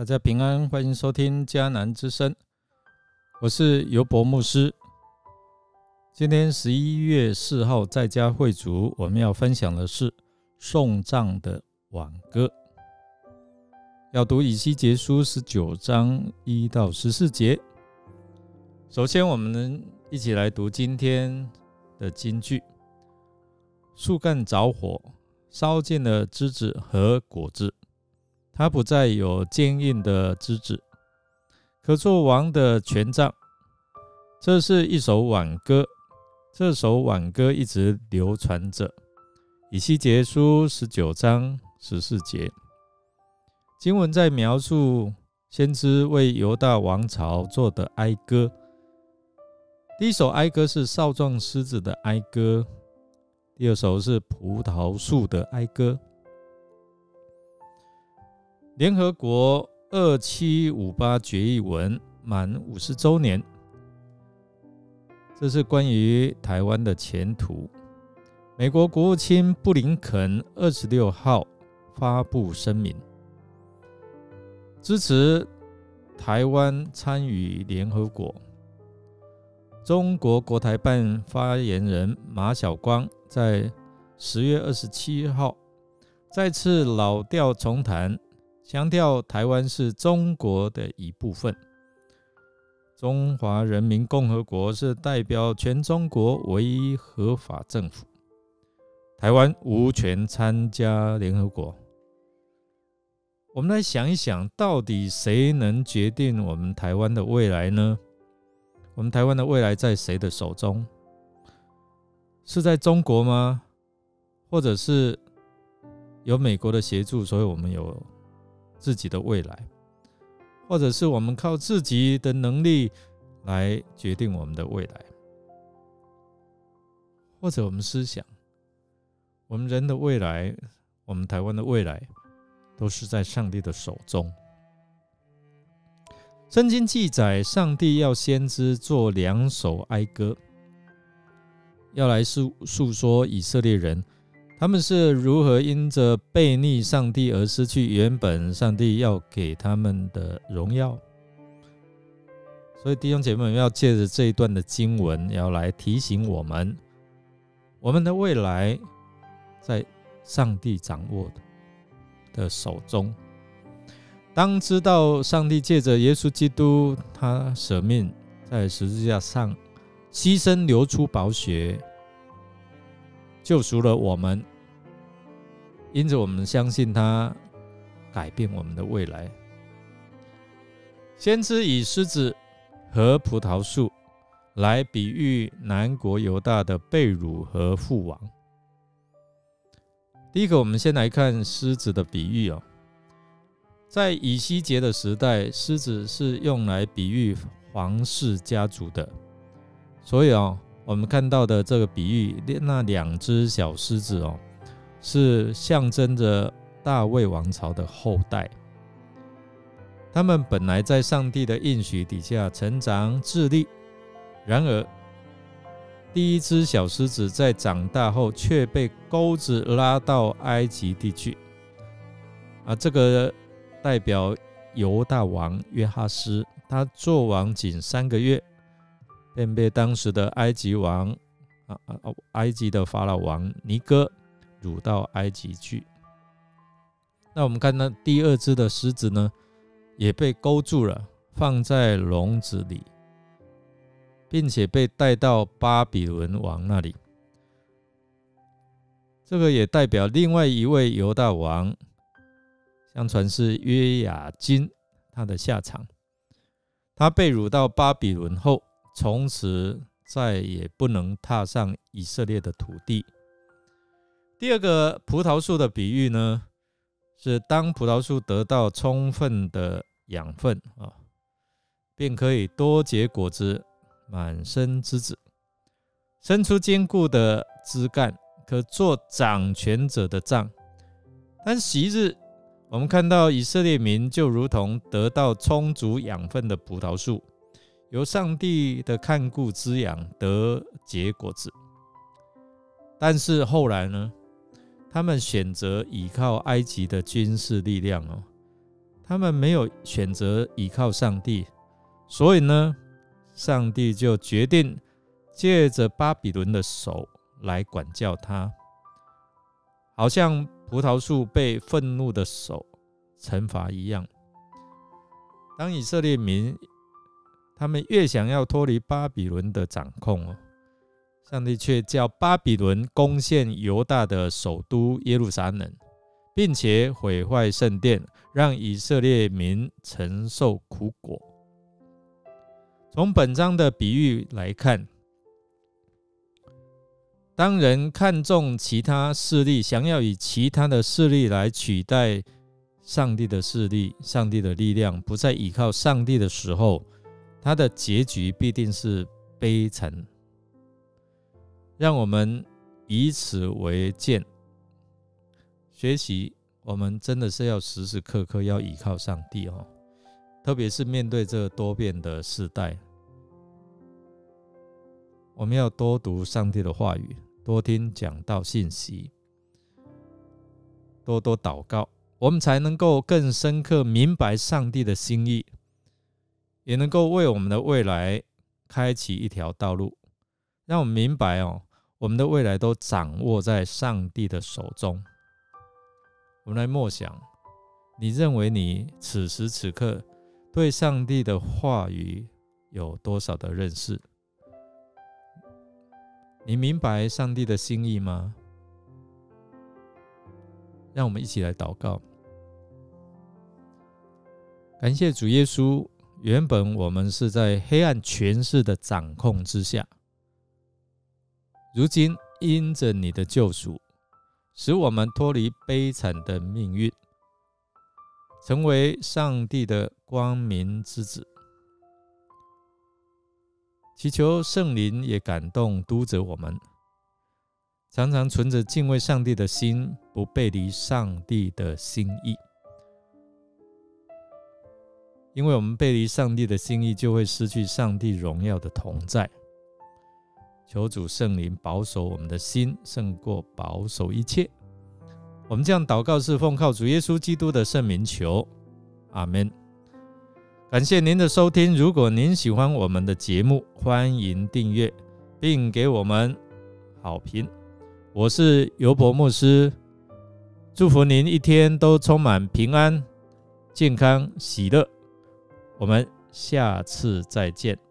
大家平安，欢迎收听迦南之声，我是尤博牧师。今天十一月四号在家会主，我们要分享的是送葬的挽歌，要读以西结书十九章一到十四节。首先，我们一起来读今天的金句：树干着火，烧尽了枝子和果子。他不再有坚硬的枝子，可做王的权杖。这是一首挽歌，这首挽歌一直流传着。以西结书十九章十四节，经文在描述先知为犹大王朝做的哀歌。第一首哀歌是少壮狮子的哀歌，第二首是葡萄树的哀歌。联合国二七五八决议文满五十周年，这是关于台湾的前途。美国国务卿布林肯二十六号发布声明，支持台湾参与联合国。中国国台办发言人马晓光在十月二十七号再次老调重弹。强调台湾是中国的一部分，中华人民共和国是代表全中国唯一合法政府，台湾无权参加联合国。我们来想一想，到底谁能决定我们台湾的未来呢？我们台湾的未来在谁的手中？是在中国吗？或者是有美国的协助，所以我们有？自己的未来，或者是我们靠自己的能力来决定我们的未来，或者我们思想，我们人的未来，我们台湾的未来，都是在上帝的手中。圣经记载，上帝要先知做两首哀歌，要来诉诉说以色列人。他们是如何因着背逆上帝而失去原本上帝要给他们的荣耀？所以弟兄姐妹们要借着这一段的经文，要来提醒我们，我们的未来在上帝掌握的的手中。当知道上帝借着耶稣基督，他舍命在十字架上牺牲，流出宝血。救赎了我们，因此我们相信他改变我们的未来。先知以狮子和葡萄树来比喻南国犹大的被掳和父王。第一个，我们先来看狮子的比喻哦，在以西结的时代，狮子是用来比喻皇室家族的，所以哦。我们看到的这个比喻，那两只小狮子哦，是象征着大卫王朝的后代。他们本来在上帝的应许底下成长智力，然而第一只小狮子在长大后却被钩子拉到埃及地去。啊，这个代表犹大王约哈斯，他做王仅三个月。便被当时的埃及王啊啊，埃及的法老王尼哥掳到埃及去。那我们看那第二只的狮子呢，也被勾住了，放在笼子里，并且被带到巴比伦王那里。这个也代表另外一位犹大王，相传是约雅金，他的下场。他被掳到巴比伦后。从此再也不能踏上以色列的土地。第二个葡萄树的比喻呢，是当葡萄树得到充分的养分啊，便可以多结果子，满身枝子，伸出坚固的枝干，可做掌权者的杖。但昔日我们看到以色列民就如同得到充足养分的葡萄树。由上帝的看顾滋养得结果子，但是后来呢？他们选择依靠埃及的军事力量哦，他们没有选择依靠上帝，所以呢，上帝就决定借着巴比伦的手来管教他，好像葡萄树被愤怒的手惩罚一样。当以色列民他们越想要脱离巴比伦的掌控哦，上帝却叫巴比伦攻陷犹大的首都耶路撒冷，并且毁坏圣殿，让以色列民承受苦果。从本章的比喻来看，当人看重其他势力，想要以其他的势力来取代。上帝的势力，上帝的力量不再依靠上帝的时候，他的结局必定是悲惨。让我们以此为鉴，学习我们真的是要时时刻刻要依靠上帝哦，特别是面对这多变的时代，我们要多读上帝的话语，多听讲道信息，多多祷告。我们才能够更深刻明白上帝的心意，也能够为我们的未来开启一条道路，让我们明白哦，我们的未来都掌握在上帝的手中。我们来默想，你认为你此时此刻对上帝的话语有多少的认识？你明白上帝的心意吗？让我们一起来祷告。感谢主耶稣。原本我们是在黑暗权势的掌控之下，如今因着你的救赎，使我们脱离悲惨的命运，成为上帝的光明之子。祈求圣灵也感动督着我们，常常存着敬畏上帝的心，不背离上帝的心意。因为我们背离上帝的心意，就会失去上帝荣耀的同在。求主圣灵保守我们的心，胜过保守一切。我们这样祷告是奉靠主耶稣基督的圣名求，阿门。感谢您的收听。如果您喜欢我们的节目，欢迎订阅并给我们好评。我是尤伯牧师，祝福您一天都充满平安、健康、喜乐。我们下次再见。